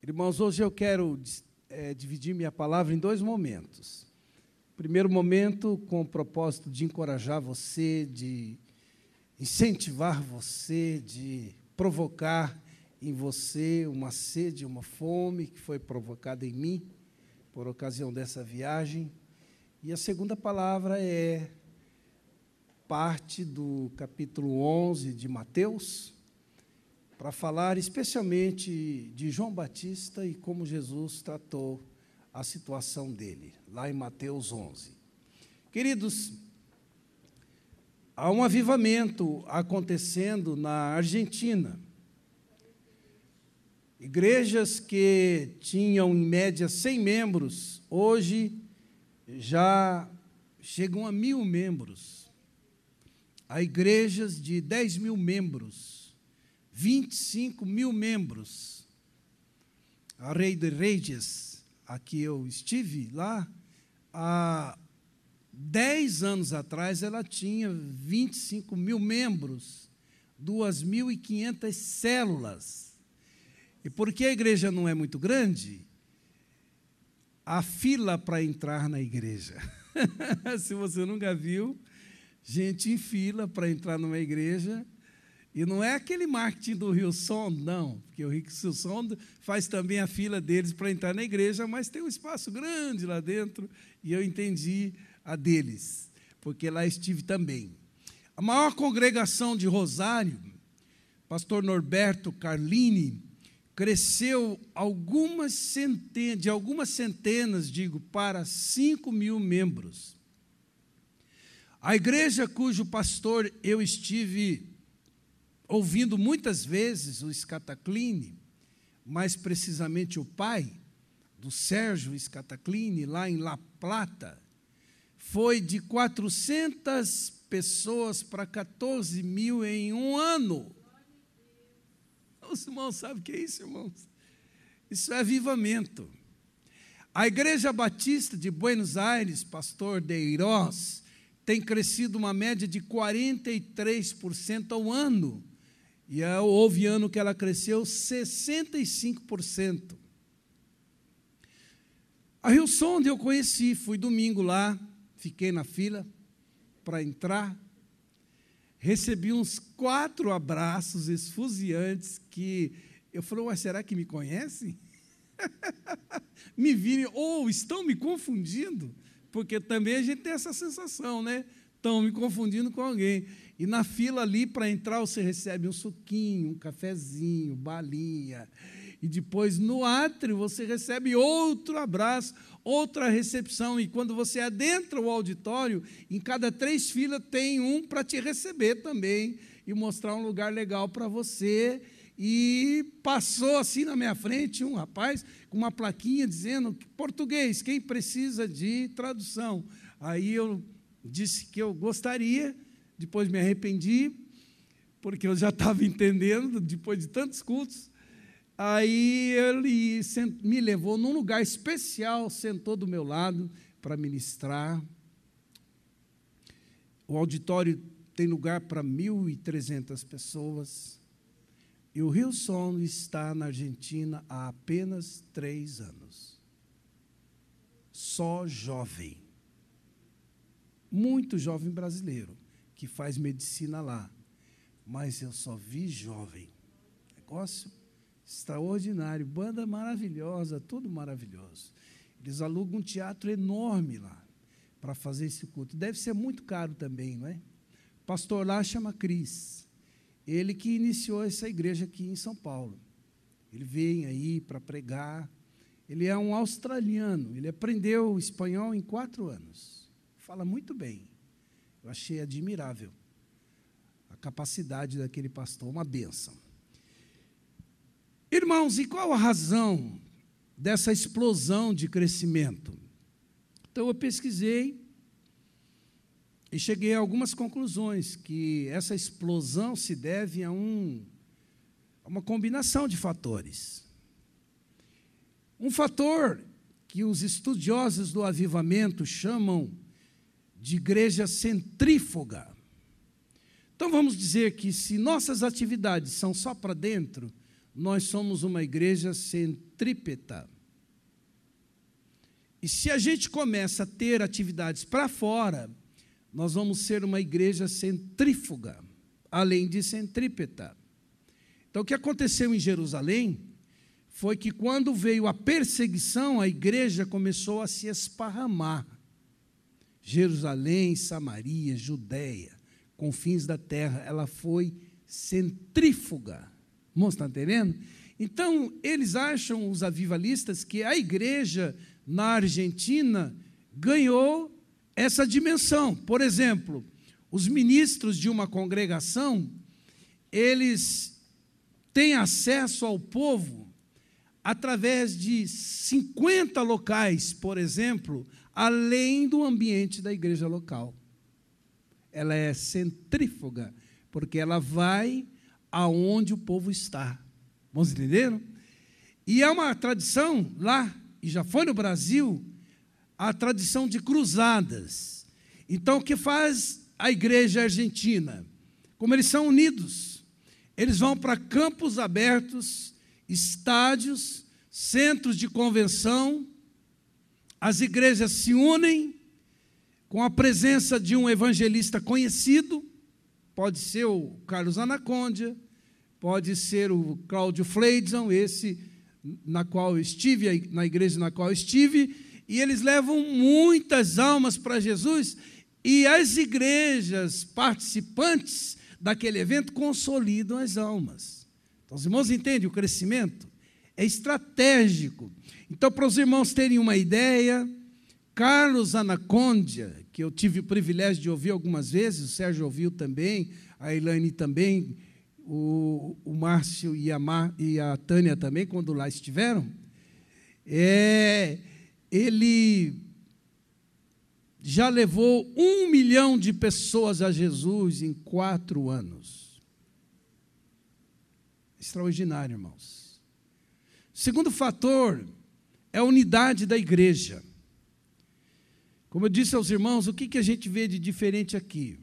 Irmãos, hoje eu quero é, dividir minha palavra em dois momentos. Primeiro momento, com o propósito de encorajar você, de incentivar você, de provocar em você uma sede, uma fome que foi provocada em mim por ocasião dessa viagem. E a segunda palavra é parte do capítulo 11 de Mateus para falar especialmente de João Batista e como Jesus tratou a situação dele, lá em Mateus 11. Queridos, há um avivamento acontecendo na Argentina. Igrejas que tinham em média 100 membros, hoje já chegam a mil membros. Há igrejas de 10 mil membros 25 mil membros. A Rei de Reis, aqui eu estive lá, há 10 anos atrás ela tinha 25 mil membros, 2.500 células. E porque a igreja não é muito grande, a fila para entrar na igreja. Se você nunca viu, gente em fila para entrar numa igreja, e não é aquele marketing do Rio Sondo, não, porque o Rio Sondo faz também a fila deles para entrar na igreja, mas tem um espaço grande lá dentro, e eu entendi a deles, porque lá estive também. A maior congregação de Rosário, pastor Norberto Carlini, cresceu algumas centenas, de algumas centenas, digo, para 5 mil membros. A igreja cujo pastor eu estive ouvindo muitas vezes o Scatacline, mais precisamente o pai do Sérgio Scatacline, lá em La Plata, foi de 400 pessoas para 14 mil em um ano. Os irmãos sabem o que é isso, irmãos? Isso é avivamento. A Igreja Batista de Buenos Aires, pastor Deirós, tem crescido uma média de 43% ao ano e houve ano que ela cresceu 65%. A Rio Sonde eu conheci, fui domingo lá, fiquei na fila para entrar, recebi uns quatro abraços esfuziantes que eu falei, será que me conhecem? me viram, ou estão me confundindo, porque também a gente tem essa sensação, né? Estão me confundindo com alguém. E na fila ali para entrar você recebe um suquinho, um cafezinho, balinha. E depois no átrio você recebe outro abraço, outra recepção. E quando você adentra o auditório, em cada três filas tem um para te receber também e mostrar um lugar legal para você. E passou assim na minha frente um rapaz com uma plaquinha dizendo português, quem precisa de tradução. Aí eu disse que eu gostaria depois me arrependi, porque eu já estava entendendo, depois de tantos cultos. Aí ele me levou num lugar especial, sentou do meu lado para ministrar. O auditório tem lugar para 1.300 pessoas. E o Rio Sono está na Argentina há apenas três anos. Só jovem. Muito jovem brasileiro que faz medicina lá. Mas eu só vi jovem. Negócio extraordinário, banda maravilhosa, tudo maravilhoso. Eles alugam um teatro enorme lá para fazer esse culto. Deve ser muito caro também, não é? Pastor lá chama Cris. Ele que iniciou essa igreja aqui em São Paulo. Ele vem aí para pregar. Ele é um australiano. Ele aprendeu espanhol em quatro anos. Fala muito bem. Eu achei admirável a capacidade daquele pastor, uma benção. Irmãos, e qual a razão dessa explosão de crescimento? Então eu pesquisei e cheguei a algumas conclusões que essa explosão se deve a, um, a uma combinação de fatores. Um fator que os estudiosos do avivamento chamam de igreja centrífuga. Então vamos dizer que se nossas atividades são só para dentro, nós somos uma igreja centrípeta. E se a gente começa a ter atividades para fora, nós vamos ser uma igreja centrífuga, além de centrípeta. Então, o que aconteceu em Jerusalém foi que, quando veio a perseguição, a igreja começou a se esparramar. Jerusalém, Samaria, Judéia, confins da terra, ela foi centrífuga. Irmãos, estão entendendo? Então, eles acham, os avivalistas, que a igreja na Argentina ganhou essa dimensão. Por exemplo, os ministros de uma congregação, eles têm acesso ao povo através de 50 locais, por exemplo, além do ambiente da igreja local. Ela é centrífuga, porque ela vai aonde o povo está. Vamos entender? E é uma tradição lá e já foi no Brasil, a tradição de cruzadas. Então, o que faz a igreja argentina? Como eles são unidos, eles vão para campos abertos, estádios, centros de convenção, as igrejas se unem com a presença de um evangelista conhecido, pode ser o Carlos Anacondia, pode ser o Cláudio Fleidson, esse na qual eu estive, na igreja na qual eu estive, e eles levam muitas almas para Jesus, e as igrejas participantes daquele evento consolidam as almas. Então, os irmãos entendem o crescimento? É estratégico. Então, para os irmãos terem uma ideia, Carlos Anacondia, que eu tive o privilégio de ouvir algumas vezes, o Sérgio ouviu também, a Elaine também, o, o Márcio e a, Mar, e a Tânia também, quando lá estiveram, é, ele já levou um milhão de pessoas a Jesus em quatro anos. Extraordinário, irmãos. Segundo fator é a unidade da igreja. Como eu disse aos irmãos, o que, que a gente vê de diferente aqui?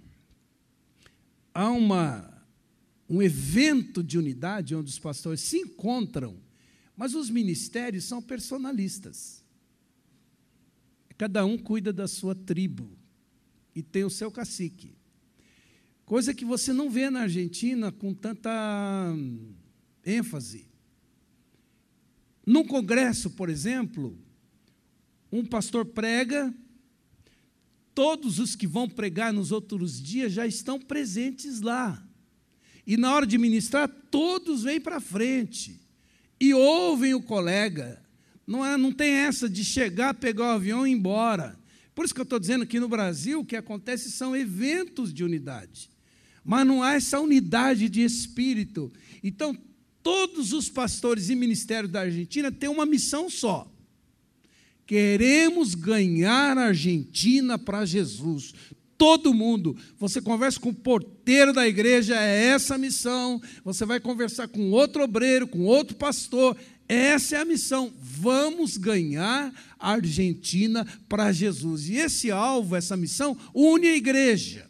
Há uma um evento de unidade onde os pastores se encontram, mas os ministérios são personalistas. Cada um cuida da sua tribo e tem o seu cacique. Coisa que você não vê na Argentina com tanta ênfase. Num congresso, por exemplo, um pastor prega, todos os que vão pregar nos outros dias já estão presentes lá. E na hora de ministrar, todos vêm para frente e ouvem o colega. Não, é, não tem essa de chegar, pegar o avião e ir embora. Por isso que eu estou dizendo que no Brasil o que acontece são eventos de unidade. Mas não há essa unidade de espírito. Então, todos os pastores e ministérios da Argentina têm uma missão só. Queremos ganhar a Argentina para Jesus todo mundo. Você conversa com o porteiro da igreja, é essa a missão. Você vai conversar com outro obreiro, com outro pastor, essa é a missão. Vamos ganhar a Argentina para Jesus. E esse alvo, essa missão, une a igreja.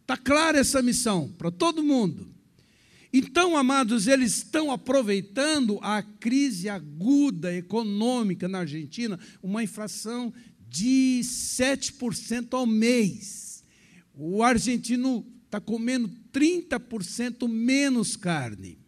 Está clara essa missão para todo mundo. Então, amados, eles estão aproveitando a crise aguda econômica na Argentina, uma inflação de 7% ao mês. O argentino está comendo 30% menos carne.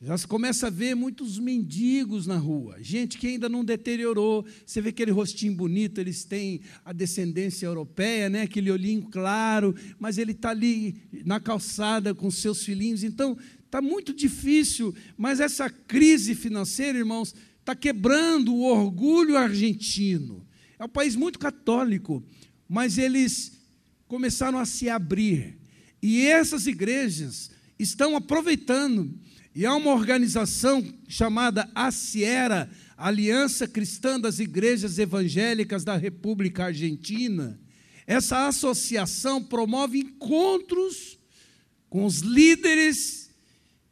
Já se começa a ver muitos mendigos na rua, gente que ainda não deteriorou. Você vê aquele rostinho bonito, eles têm a descendência europeia, né? aquele olhinho claro, mas ele está ali na calçada com seus filhinhos. Então, está muito difícil, mas essa crise financeira, irmãos, está quebrando o orgulho argentino. É um país muito católico, mas eles começaram a se abrir. E essas igrejas estão aproveitando. E há uma organização chamada ACIERA, Aliança Cristã das Igrejas Evangélicas da República Argentina. Essa associação promove encontros com os líderes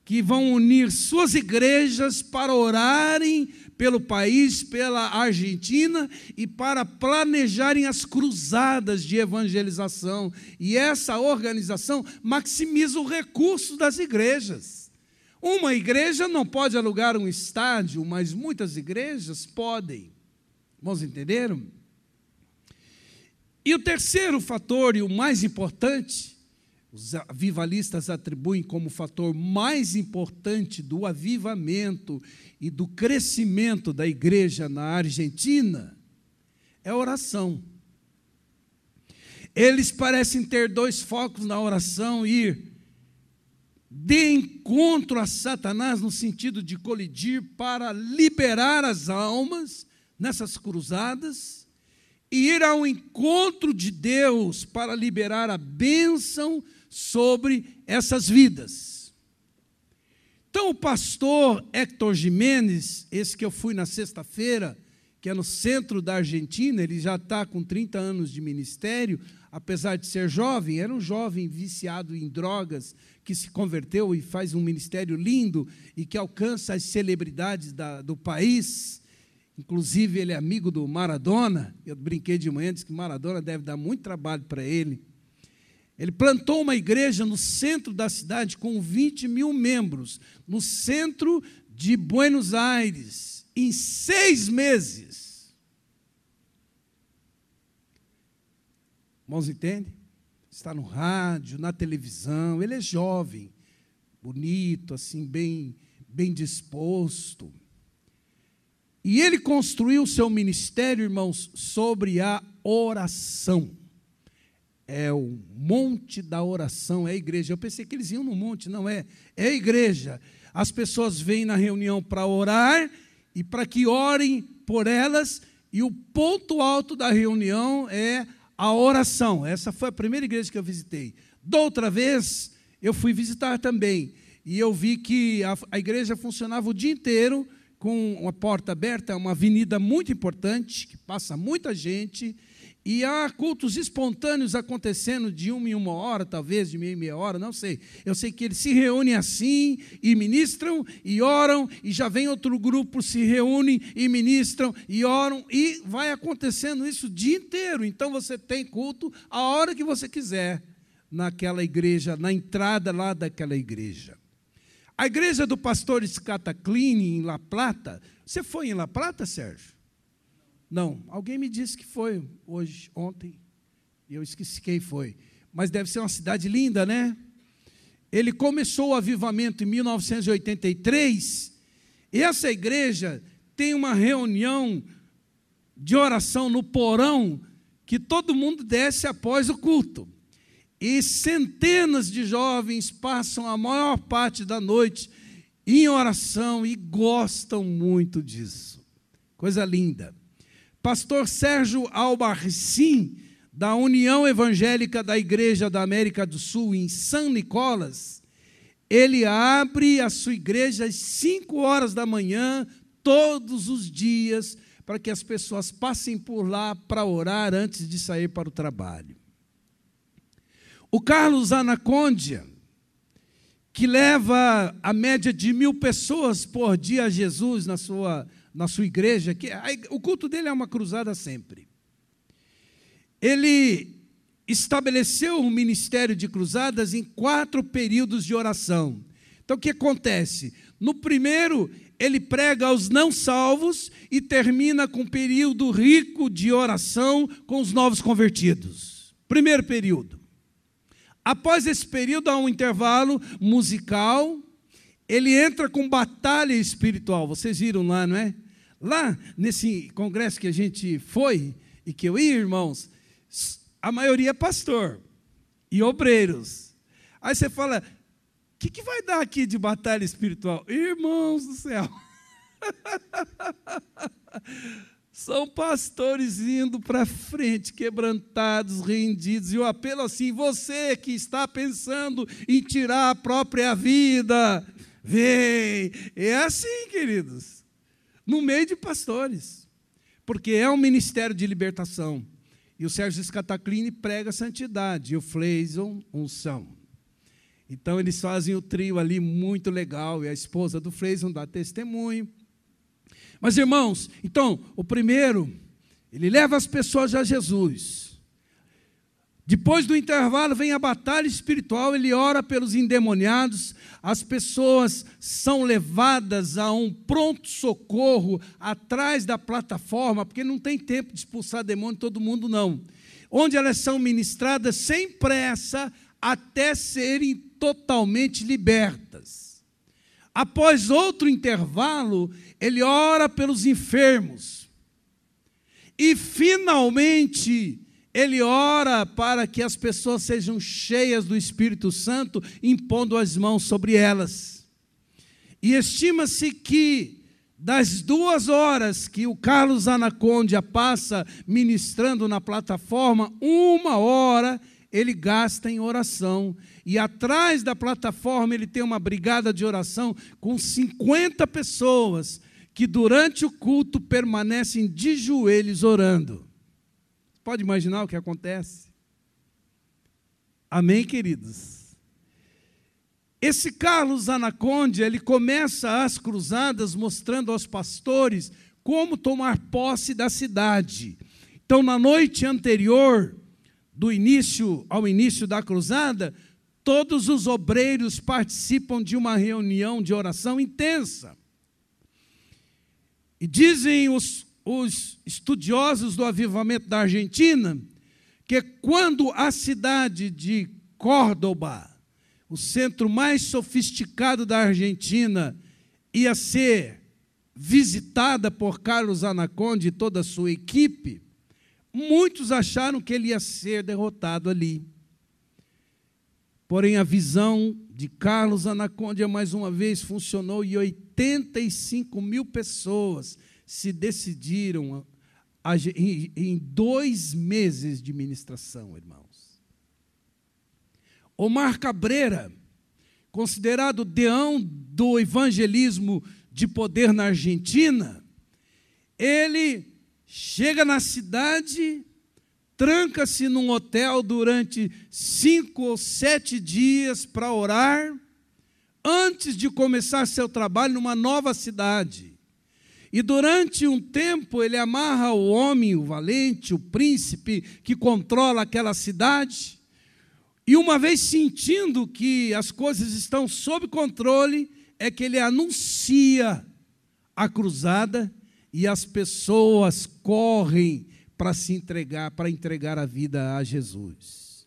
que vão unir suas igrejas para orarem pelo país, pela Argentina e para planejarem as cruzadas de evangelização. E essa organização maximiza o recurso das igrejas. Uma igreja não pode alugar um estádio, mas muitas igrejas podem. Vamos entenderam? E o terceiro fator, e o mais importante, os avivalistas atribuem como fator mais importante do avivamento e do crescimento da igreja na Argentina, é a oração. Eles parecem ter dois focos na oração: ir de encontro a Satanás, no sentido de colidir para liberar as almas nessas cruzadas, e ir ao encontro de Deus para liberar a bênção sobre essas vidas. Então, o pastor Hector Jimenez, esse que eu fui na sexta-feira, que é no centro da Argentina, ele já está com 30 anos de ministério, apesar de ser jovem, era um jovem viciado em drogas, que se converteu e faz um ministério lindo e que alcança as celebridades da, do país. Inclusive, ele é amigo do Maradona. Eu brinquei de manhã, disse que Maradona deve dar muito trabalho para ele. Ele plantou uma igreja no centro da cidade com 20 mil membros, no centro de Buenos Aires, em seis meses. Irmãos, entende? Está no rádio, na televisão, ele é jovem, bonito, assim, bem, bem disposto. E ele construiu o seu ministério, irmãos, sobre a oração. É o monte da oração, é a igreja. Eu pensei que eles iam no monte, não é. É a igreja. As pessoas vêm na reunião para orar e para que orem por elas, e o ponto alto da reunião é a oração. Essa foi a primeira igreja que eu visitei. Da outra vez, eu fui visitar também. E eu vi que a, a igreja funcionava o dia inteiro com uma porta aberta, é uma avenida muito importante, que passa muita gente, e há cultos espontâneos acontecendo de uma em uma hora, talvez de meia em meia hora, não sei. Eu sei que eles se reúnem assim, e ministram, e oram, e já vem outro grupo, se reúnem, e ministram, e oram, e vai acontecendo isso o dia inteiro. Então você tem culto a hora que você quiser, naquela igreja, na entrada lá daquela igreja. A igreja do pastor Scataclini, em La Plata, você foi em La Plata, Sérgio? Não, alguém me disse que foi hoje, ontem, e eu esqueci quem foi. Mas deve ser uma cidade linda, né? Ele começou o avivamento em 1983, e essa igreja tem uma reunião de oração no porão que todo mundo desce após o culto. E centenas de jovens passam a maior parte da noite em oração e gostam muito disso. Coisa linda. Pastor Sérgio Albarcim, da União Evangélica da Igreja da América do Sul, em São Nicolas, ele abre a sua igreja às 5 horas da manhã, todos os dias, para que as pessoas passem por lá para orar antes de sair para o trabalho. O Carlos Anacondia, que leva a média de mil pessoas por dia a Jesus na sua na sua igreja, que o culto dele é uma cruzada sempre. Ele estabeleceu o ministério de cruzadas em quatro períodos de oração. Então o que acontece? No primeiro, ele prega aos não salvos e termina com um período rico de oração com os novos convertidos. Primeiro período. Após esse período, há um intervalo musical. Ele entra com batalha espiritual. Vocês viram lá, não é? Lá, nesse congresso que a gente foi e que eu ia, irmãos, a maioria é pastor e obreiros. Aí você fala, o que, que vai dar aqui de batalha espiritual? Irmãos do céu. São pastores indo para frente, quebrantados, rendidos, e o apelo assim: você que está pensando em tirar a própria vida, vem. É assim, queridos no meio de pastores, porque é um ministério de libertação. E o Sérgio Scataclini prega santidade, e o Fleison, unção. Então, eles fazem o trio ali muito legal, e a esposa do Fleison dá testemunho. Mas, irmãos, então, o primeiro, ele leva as pessoas a Jesus. Depois do intervalo vem a batalha espiritual, ele ora pelos endemoniados, as pessoas são levadas a um pronto socorro atrás da plataforma, porque não tem tempo de expulsar demônio todo mundo não. Onde elas são ministradas sem pressa até serem totalmente libertas. Após outro intervalo, ele ora pelos enfermos. E finalmente ele ora para que as pessoas sejam cheias do Espírito Santo, impondo as mãos sobre elas. E estima-se que das duas horas que o Carlos Anacondia passa ministrando na plataforma, uma hora ele gasta em oração. E atrás da plataforma ele tem uma brigada de oração com 50 pessoas que durante o culto permanecem de joelhos orando. Pode imaginar o que acontece? Amém, queridos? Esse Carlos Anaconde, ele começa as cruzadas mostrando aos pastores como tomar posse da cidade. Então, na noite anterior do início ao início da cruzada, todos os obreiros participam de uma reunião de oração intensa. E dizem os os estudiosos do avivamento da Argentina que quando a cidade de Córdoba, o centro mais sofisticado da Argentina, ia ser visitada por Carlos Anaconde e toda a sua equipe, muitos acharam que ele ia ser derrotado ali. Porém, a visão de Carlos Anacondia mais uma vez funcionou e 85 mil pessoas se decidiram em dois meses de ministração, irmãos. Omar Cabreira, considerado deão do evangelismo de poder na Argentina, ele chega na cidade, tranca-se num hotel durante cinco ou sete dias para orar, antes de começar seu trabalho numa nova cidade. E durante um tempo ele amarra o homem, o valente, o príncipe que controla aquela cidade. E uma vez sentindo que as coisas estão sob controle, é que ele anuncia a cruzada e as pessoas correm para se entregar, para entregar a vida a Jesus.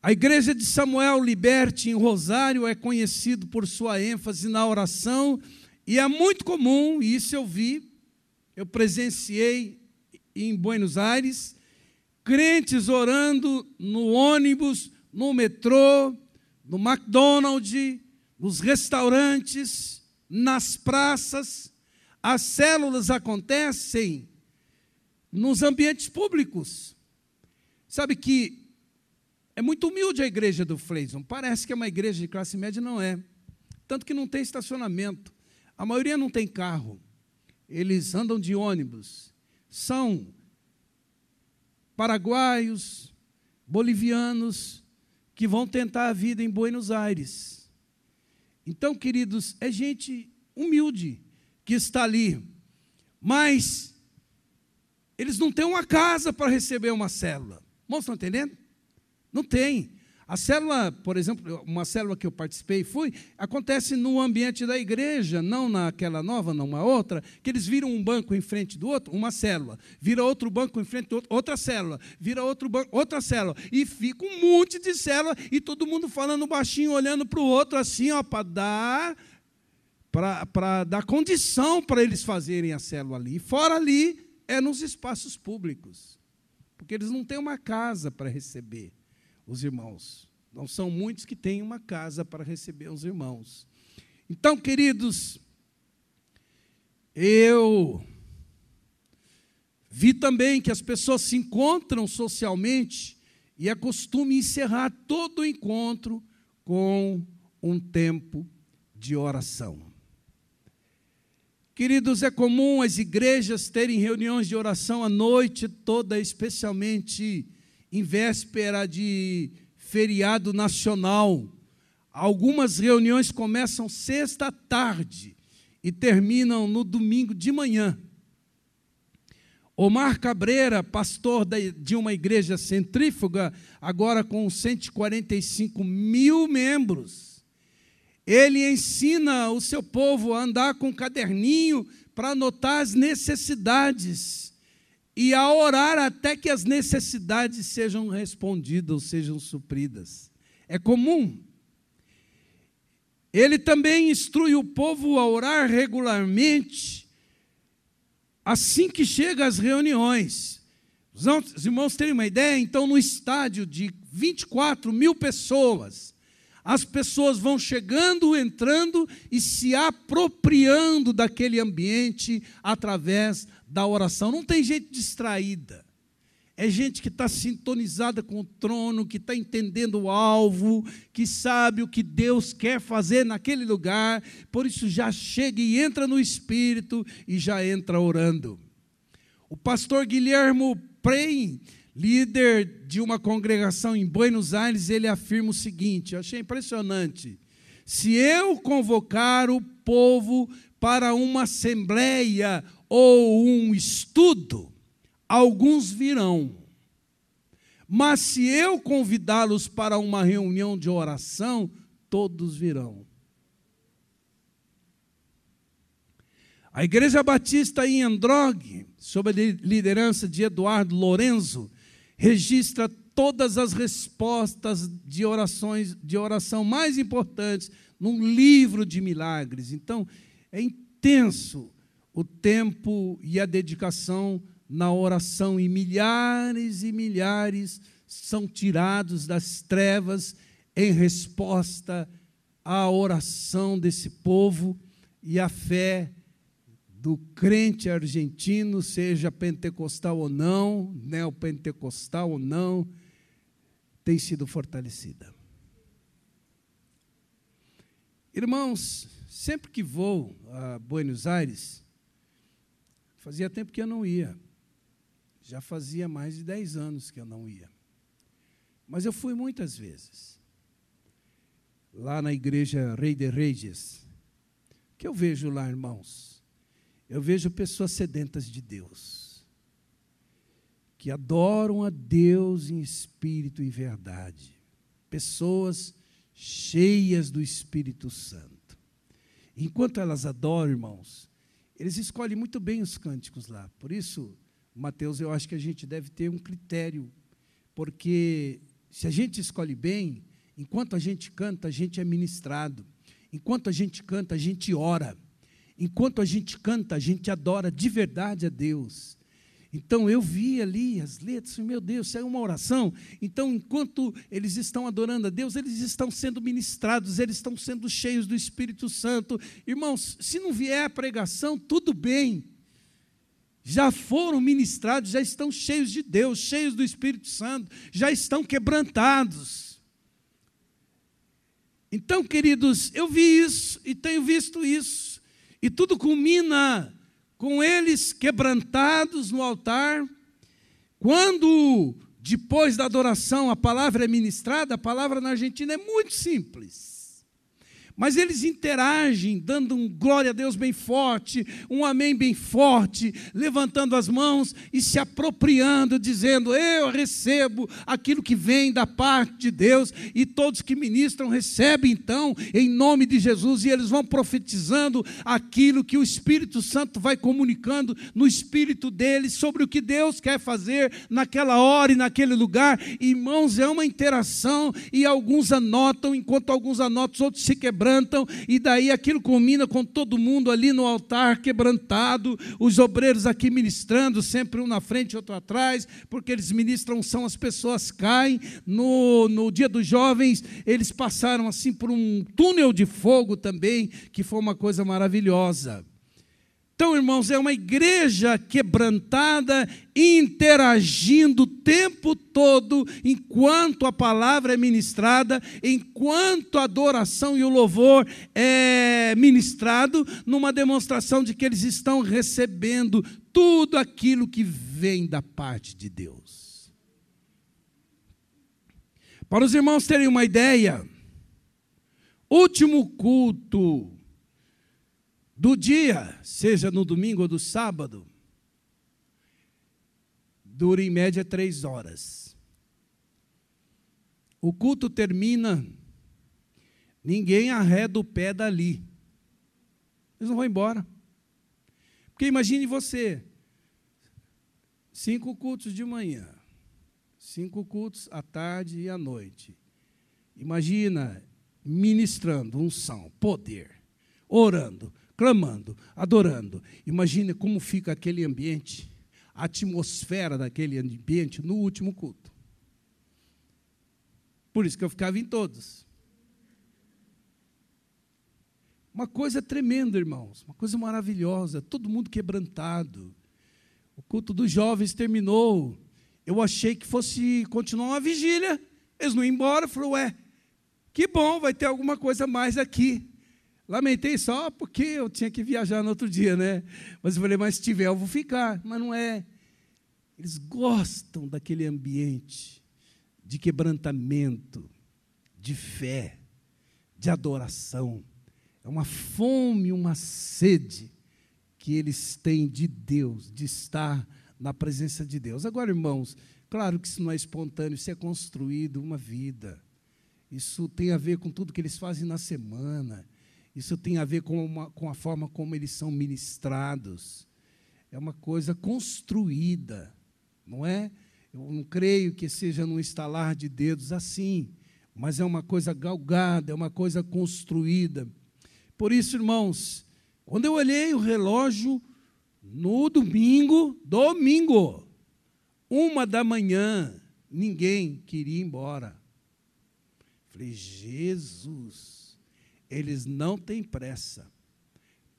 A igreja de Samuel Liberte em Rosário é conhecido por sua ênfase na oração e é muito comum, e isso eu vi, eu presenciei em Buenos Aires, crentes orando no ônibus, no metrô, no McDonald's, nos restaurantes, nas praças. As células acontecem nos ambientes públicos. Sabe que é muito humilde a igreja do Fleison. Parece que é uma igreja de classe média, não é. Tanto que não tem estacionamento. A maioria não tem carro, eles andam de ônibus. São paraguaios, bolivianos, que vão tentar a vida em Buenos Aires. Então, queridos, é gente humilde que está ali, mas eles não têm uma casa para receber uma célula. Irmãos, estão entendendo? Não tem. A célula, por exemplo, uma célula que eu participei, fui, acontece no ambiente da igreja, não naquela nova, não uma outra, que eles viram um banco em frente do outro, uma célula, vira outro banco em frente do outro, outra célula, vira outro banco, outra célula, e fica um monte de célula, e todo mundo falando baixinho, olhando para o outro assim, ó, para dar, para dar condição para eles fazerem a célula ali. E fora ali, é nos espaços públicos, porque eles não têm uma casa para receber os irmãos. Não são muitos que têm uma casa para receber os irmãos. Então, queridos, eu vi também que as pessoas se encontram socialmente e é costume encerrar todo o encontro com um tempo de oração. Queridos, é comum as igrejas terem reuniões de oração a noite toda, especialmente em véspera de feriado nacional. Algumas reuniões começam sexta tarde e terminam no domingo de manhã. Omar Cabreira, pastor de uma igreja centrífuga, agora com 145 mil membros, ele ensina o seu povo a andar com um caderninho para anotar as necessidades e a orar até que as necessidades sejam respondidas ou sejam supridas. É comum. Ele também instrui o povo a orar regularmente assim que chega às reuniões. Os irmãos terem uma ideia, então, no estádio de 24 mil pessoas, as pessoas vão chegando, entrando e se apropriando daquele ambiente através da oração. Não tem gente distraída é gente que está sintonizada com o trono, que está entendendo o alvo, que sabe o que Deus quer fazer naquele lugar, por isso já chega e entra no Espírito e já entra orando. O pastor Guilhermo Prey, líder de uma congregação em Buenos Aires, ele afirma o seguinte: eu achei impressionante. Se eu convocar o povo para uma assembleia ou um estudo, alguns virão. Mas se eu convidá-los para uma reunião de oração, todos virão. A Igreja Batista em Androgue, sob a liderança de Eduardo Lorenzo, registra todas as respostas de orações de oração mais importantes num livro de milagres. Então, é intenso o tempo e a dedicação na oração e milhares e milhares são tirados das trevas em resposta à oração desse povo e à fé do crente argentino, seja pentecostal ou não, neopentecostal ou não, tem sido fortalecida. Irmãos, sempre que vou a Buenos Aires, fazia tempo que eu não ia. Já fazia mais de 10 anos que eu não ia. Mas eu fui muitas vezes. Lá na igreja Rei de Reis. O que eu vejo lá, irmãos? Eu vejo pessoas sedentas de Deus. Que adoram a Deus em espírito e verdade. Pessoas cheias do Espírito Santo. Enquanto elas adoram, irmãos, eles escolhem muito bem os cânticos lá. Por isso, Mateus, eu acho que a gente deve ter um critério, porque se a gente escolhe bem, enquanto a gente canta, a gente é ministrado. Enquanto a gente canta, a gente ora. Enquanto a gente canta, a gente adora de verdade a Deus. Então eu vi ali as letras, meu Deus, isso é uma oração. Então, enquanto eles estão adorando a Deus, eles estão sendo ministrados, eles estão sendo cheios do Espírito Santo. Irmãos, se não vier a pregação, tudo bem já foram ministrados, já estão cheios de Deus, cheios do Espírito Santo, já estão quebrantados. Então, queridos, eu vi isso e tenho visto isso, e tudo culmina com eles quebrantados no altar. Quando, depois da adoração, a palavra é ministrada, a palavra na Argentina é muito simples. Mas eles interagem, dando um glória a Deus bem forte, um amém bem forte, levantando as mãos e se apropriando, dizendo: Eu recebo aquilo que vem da parte de Deus, e todos que ministram recebem então, em nome de Jesus, e eles vão profetizando aquilo que o Espírito Santo vai comunicando no espírito deles sobre o que Deus quer fazer naquela hora e naquele lugar. Irmãos, é uma interação, e alguns anotam, enquanto alguns anotam, outros se quebram quebrantam, e daí aquilo culmina com todo mundo ali no altar quebrantado, os obreiros aqui ministrando, sempre um na frente, outro atrás, porque eles ministram, são as pessoas caem. No, no dia dos jovens, eles passaram assim por um túnel de fogo também, que foi uma coisa maravilhosa. Então, irmãos, é uma igreja quebrantada, interagindo o tempo todo, enquanto a palavra é ministrada, enquanto a adoração e o louvor é ministrado, numa demonstração de que eles estão recebendo tudo aquilo que vem da parte de Deus. Para os irmãos terem uma ideia, último culto do dia, seja no domingo ou do sábado, dura em média três horas. O culto termina, ninguém arreda o pé dali. Eles não vão embora. Porque imagine você, cinco cultos de manhã, cinco cultos à tarde e à noite. Imagina ministrando unção, poder, orando, clamando, adorando. Imagine como fica aquele ambiente, a atmosfera daquele ambiente no último culto. Por isso que eu ficava em todos. Uma coisa tremenda, irmãos, uma coisa maravilhosa, todo mundo quebrantado. O culto dos jovens terminou. Eu achei que fosse continuar uma vigília. Eles não iam embora. Eu falei, ué, que bom, vai ter alguma coisa mais aqui. Lamentei só porque eu tinha que viajar no outro dia, né? Mas eu falei, mas se tiver, eu vou ficar. Mas não é. Eles gostam daquele ambiente de quebrantamento, de fé, de adoração. É uma fome, uma sede que eles têm de Deus, de estar na presença de Deus. Agora, irmãos, claro que isso não é espontâneo, isso é construído uma vida. Isso tem a ver com tudo que eles fazem na semana. Isso tem a ver com, uma, com a forma como eles são ministrados. É uma coisa construída, não é? Eu não creio que seja num estalar de dedos assim, mas é uma coisa galgada, é uma coisa construída. Por isso, irmãos, quando eu olhei o relógio no domingo, domingo, uma da manhã, ninguém queria ir embora. Falei, Jesus, eles não têm pressa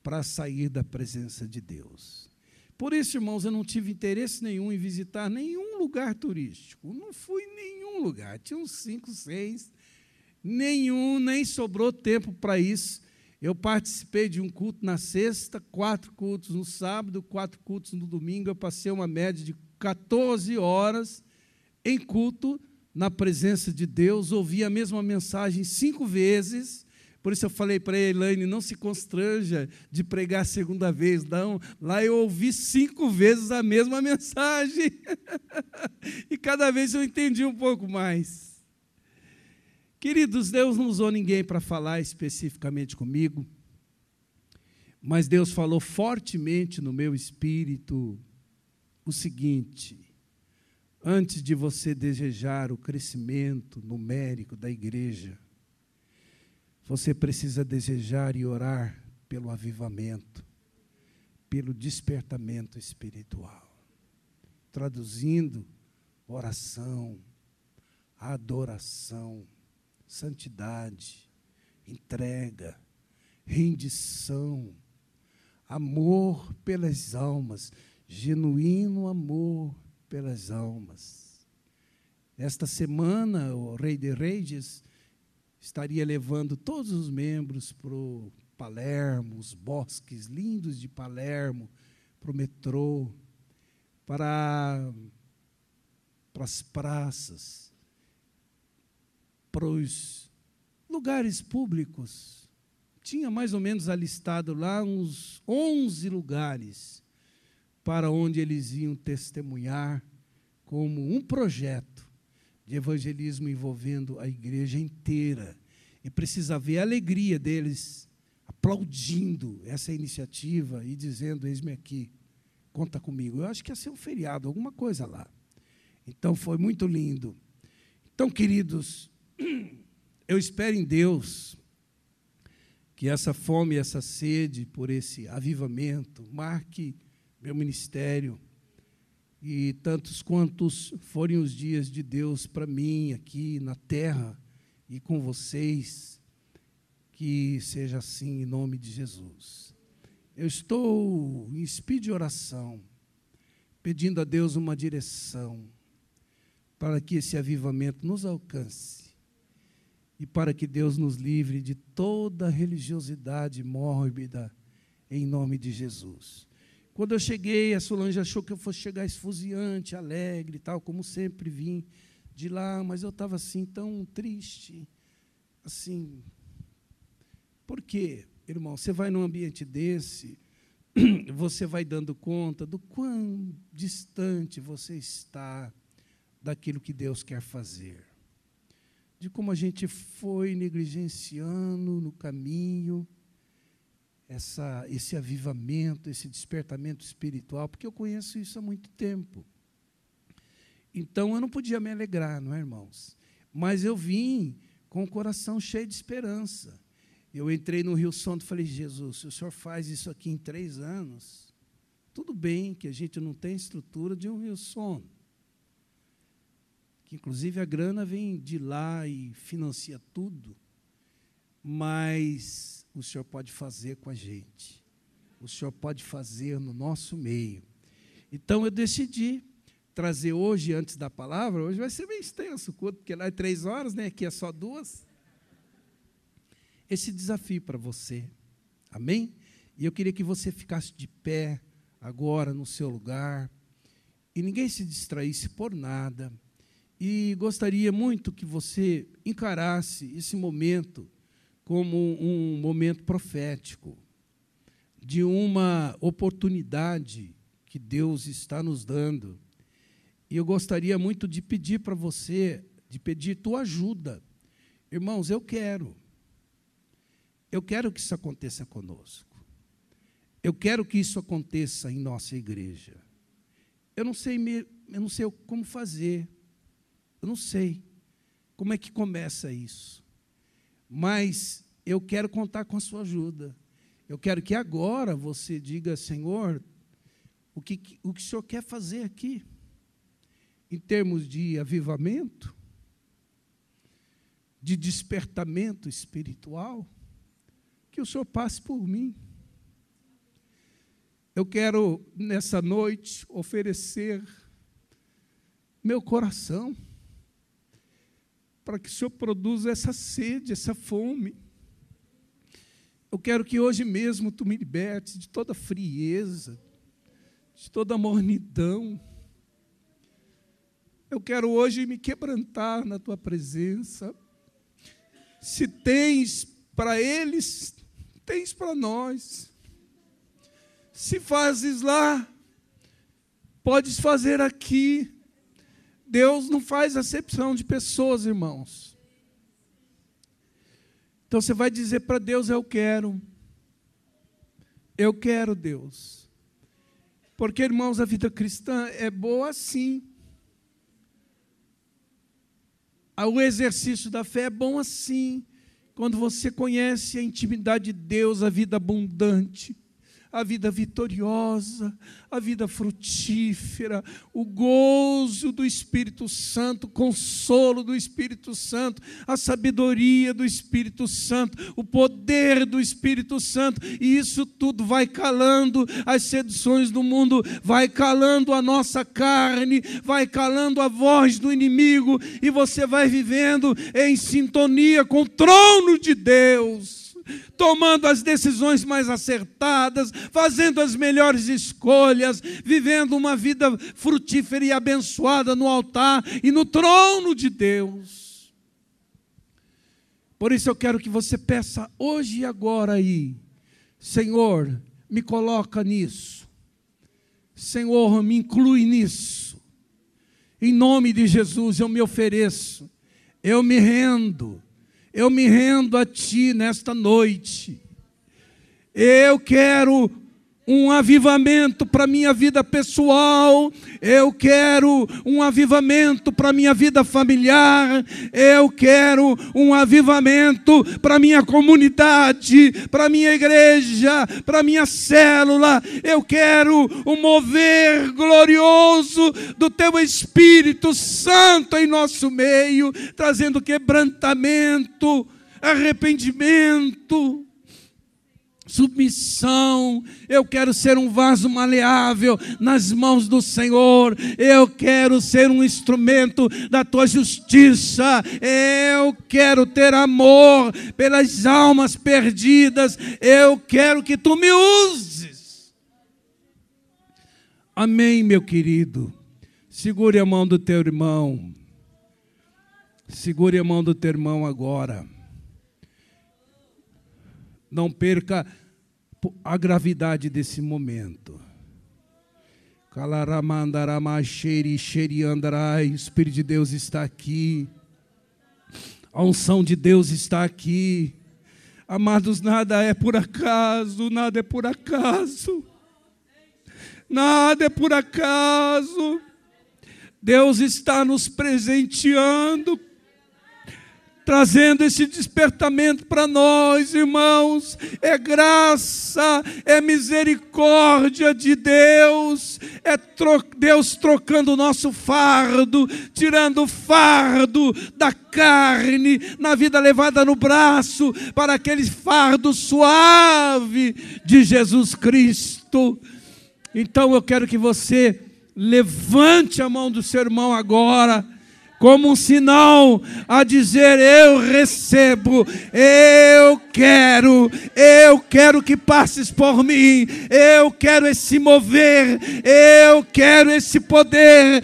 para sair da presença de Deus. Por isso, irmãos, eu não tive interesse nenhum em visitar nenhum lugar turístico. Não fui em nenhum lugar. Tinha uns cinco, seis. Nenhum, nem sobrou tempo para isso. Eu participei de um culto na sexta, quatro cultos no sábado, quatro cultos no domingo. Eu passei uma média de 14 horas em culto na presença de Deus, ouvi a mesma mensagem cinco vezes. Por isso eu falei para Elaine, não se constranja de pregar a segunda vez, não. Lá eu ouvi cinco vezes a mesma mensagem. e cada vez eu entendi um pouco mais. Queridos, Deus não usou ninguém para falar especificamente comigo, mas Deus falou fortemente no meu espírito o seguinte: antes de você desejar o crescimento numérico da igreja, você precisa desejar e orar pelo avivamento, pelo despertamento espiritual. Traduzindo, oração, adoração, santidade, entrega, rendição, amor pelas almas, genuíno amor pelas almas. Esta semana, o Rei de Reis estaria levando todos os membros para o Palermo, os bosques lindos de Palermo, para o metrô, para, para as praças, para os lugares públicos. Tinha mais ou menos alistado lá uns 11 lugares para onde eles iam testemunhar como um projeto de evangelismo envolvendo a igreja inteira. E precisa ver a alegria deles aplaudindo essa iniciativa e dizendo: Eis-me aqui, conta comigo. Eu acho que ia ser um feriado, alguma coisa lá. Então foi muito lindo. Então, queridos, eu espero em Deus que essa fome, essa sede por esse avivamento marque meu ministério e tantos quantos forem os dias de Deus para mim aqui na terra e com vocês, que seja assim em nome de Jesus. Eu estou em speed de oração, pedindo a Deus uma direção para que esse avivamento nos alcance e para que Deus nos livre de toda religiosidade mórbida, em nome de Jesus. Quando eu cheguei, a Solange achou que eu fosse chegar esfuziante, alegre e tal, como sempre vim de lá, mas eu estava assim, tão triste. Assim. Por quê, irmão? Você vai num ambiente desse, você vai dando conta do quão distante você está daquilo que Deus quer fazer. De como a gente foi negligenciando no caminho essa, esse avivamento, esse despertamento espiritual, porque eu conheço isso há muito tempo. Então eu não podia me alegrar, não é, irmãos? Mas eu vim com o coração cheio de esperança. Eu entrei no Rio Santo e falei, Jesus, se o senhor faz isso aqui em três anos, tudo bem que a gente não tem estrutura de um Rio Santo. Que inclusive a grana vem de lá e financia tudo, mas o senhor pode fazer com a gente. O senhor pode fazer no nosso meio. Então eu decidi trazer hoje, antes da palavra, hoje vai ser bem extenso o culto, porque lá é três horas, né? aqui é só duas. Esse desafio para você, amém? E eu queria que você ficasse de pé agora no seu lugar, e ninguém se distraísse por nada, e gostaria muito que você encarasse esse momento como um momento profético, de uma oportunidade que Deus está nos dando e eu gostaria muito de pedir para você, de pedir tua ajuda. Irmãos, eu quero. Eu quero que isso aconteça conosco. Eu quero que isso aconteça em nossa igreja. Eu não sei, eu não sei como fazer. Eu não sei como é que começa isso. Mas eu quero contar com a sua ajuda. Eu quero que agora você diga, Senhor, o que, o que o Senhor quer fazer aqui? em termos de avivamento, de despertamento espiritual, que o Senhor passe por mim. Eu quero, nessa noite, oferecer meu coração para que o Senhor produza essa sede, essa fome. Eu quero que hoje mesmo tu me libertes de toda frieza, de toda mornidão, eu quero hoje me quebrantar na tua presença. Se tens para eles, tens para nós. Se fazes lá, podes fazer aqui. Deus não faz acepção de pessoas, irmãos. Então você vai dizer para Deus: Eu quero. Eu quero, Deus. Porque, irmãos, a vida cristã é boa sim. Ah, o exercício da fé é bom assim, quando você conhece a intimidade de Deus, a vida abundante a vida vitoriosa, a vida frutífera, o gozo do Espírito Santo, o consolo do Espírito Santo, a sabedoria do Espírito Santo, o poder do Espírito Santo, e isso tudo vai calando as seduções do mundo, vai calando a nossa carne, vai calando a voz do inimigo, e você vai vivendo em sintonia com o trono de Deus tomando as decisões mais acertadas, fazendo as melhores escolhas, vivendo uma vida frutífera e abençoada no altar e no trono de Deus. Por isso eu quero que você peça hoje e agora aí, Senhor, me coloca nisso. Senhor, me inclui nisso. Em nome de Jesus eu me ofereço. Eu me rendo eu me rendo a Ti nesta noite. Eu quero um avivamento para minha vida pessoal, eu quero um avivamento para minha vida familiar, eu quero um avivamento para minha comunidade, para minha igreja, para minha célula. Eu quero um mover glorioso do teu Espírito Santo em nosso meio, trazendo quebrantamento, arrependimento submissão. Eu quero ser um vaso maleável nas mãos do Senhor. Eu quero ser um instrumento da tua justiça. Eu quero ter amor pelas almas perdidas. Eu quero que tu me uses. Amém, meu querido. Segure a mão do teu irmão. Segure a mão do teu irmão agora. Não perca a gravidade desse momento. O Espírito de Deus está aqui. A unção de Deus está aqui. Amados, nada é por acaso, nada é por acaso. Nada é por acaso. Deus está nos presenteando trazendo esse despertamento para nós, irmãos. É graça, é misericórdia de Deus, é tro Deus trocando o nosso fardo, tirando o fardo da carne, na vida levada no braço, para aquele fardo suave de Jesus Cristo. Então eu quero que você levante a mão do seu irmão agora como um sinal a dizer: Eu recebo, eu quero, eu quero que passes por mim, eu quero esse mover, eu quero esse poder,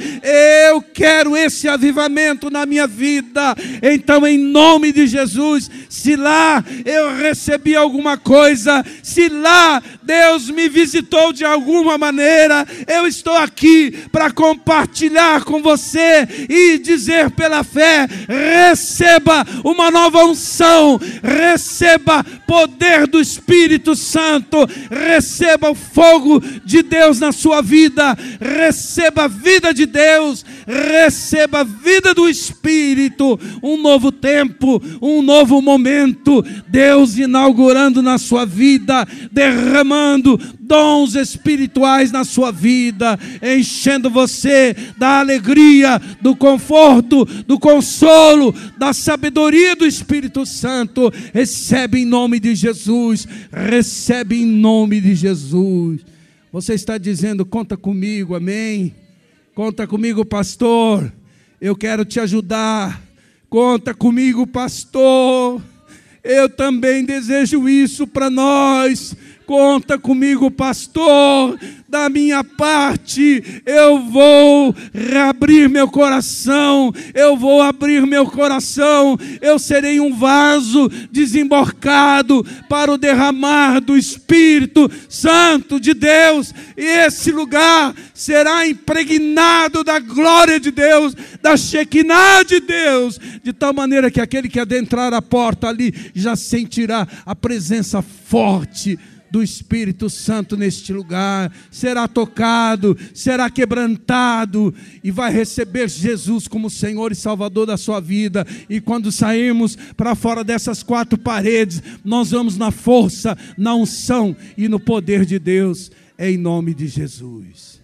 eu quero esse avivamento na minha vida. Então, em nome de Jesus, se lá eu recebi alguma coisa, se lá Deus me visitou de alguma maneira, eu estou aqui para compartilhar com você e dizer dizer pela fé: receba uma nova unção, receba poder do Espírito Santo, receba o fogo de Deus na sua vida, receba a vida de Deus, receba a vida do Espírito, um novo tempo, um novo momento, Deus inaugurando na sua vida, derramando dons espirituais na sua vida, enchendo você da alegria, do conforto, do consolo, da sabedoria do Espírito Santo. Recebe em nome de Jesus, recebe em nome de Jesus. Você está dizendo, conta comigo, amém? Conta comigo, pastor. Eu quero te ajudar. Conta comigo, pastor. Eu também desejo isso para nós. Conta comigo, pastor. Da minha parte, eu vou reabrir meu coração, eu vou abrir meu coração, eu serei um vaso desemborcado para o derramar do Espírito Santo de Deus, e esse lugar será impregnado da glória de Deus, da Shekinah de Deus, de tal maneira que aquele que adentrar a porta ali já sentirá a presença forte do Espírito Santo neste lugar, será tocado, será quebrantado e vai receber Jesus como Senhor e Salvador da sua vida. E quando sairmos para fora dessas quatro paredes, nós vamos na força, na unção e no poder de Deus, em nome de Jesus.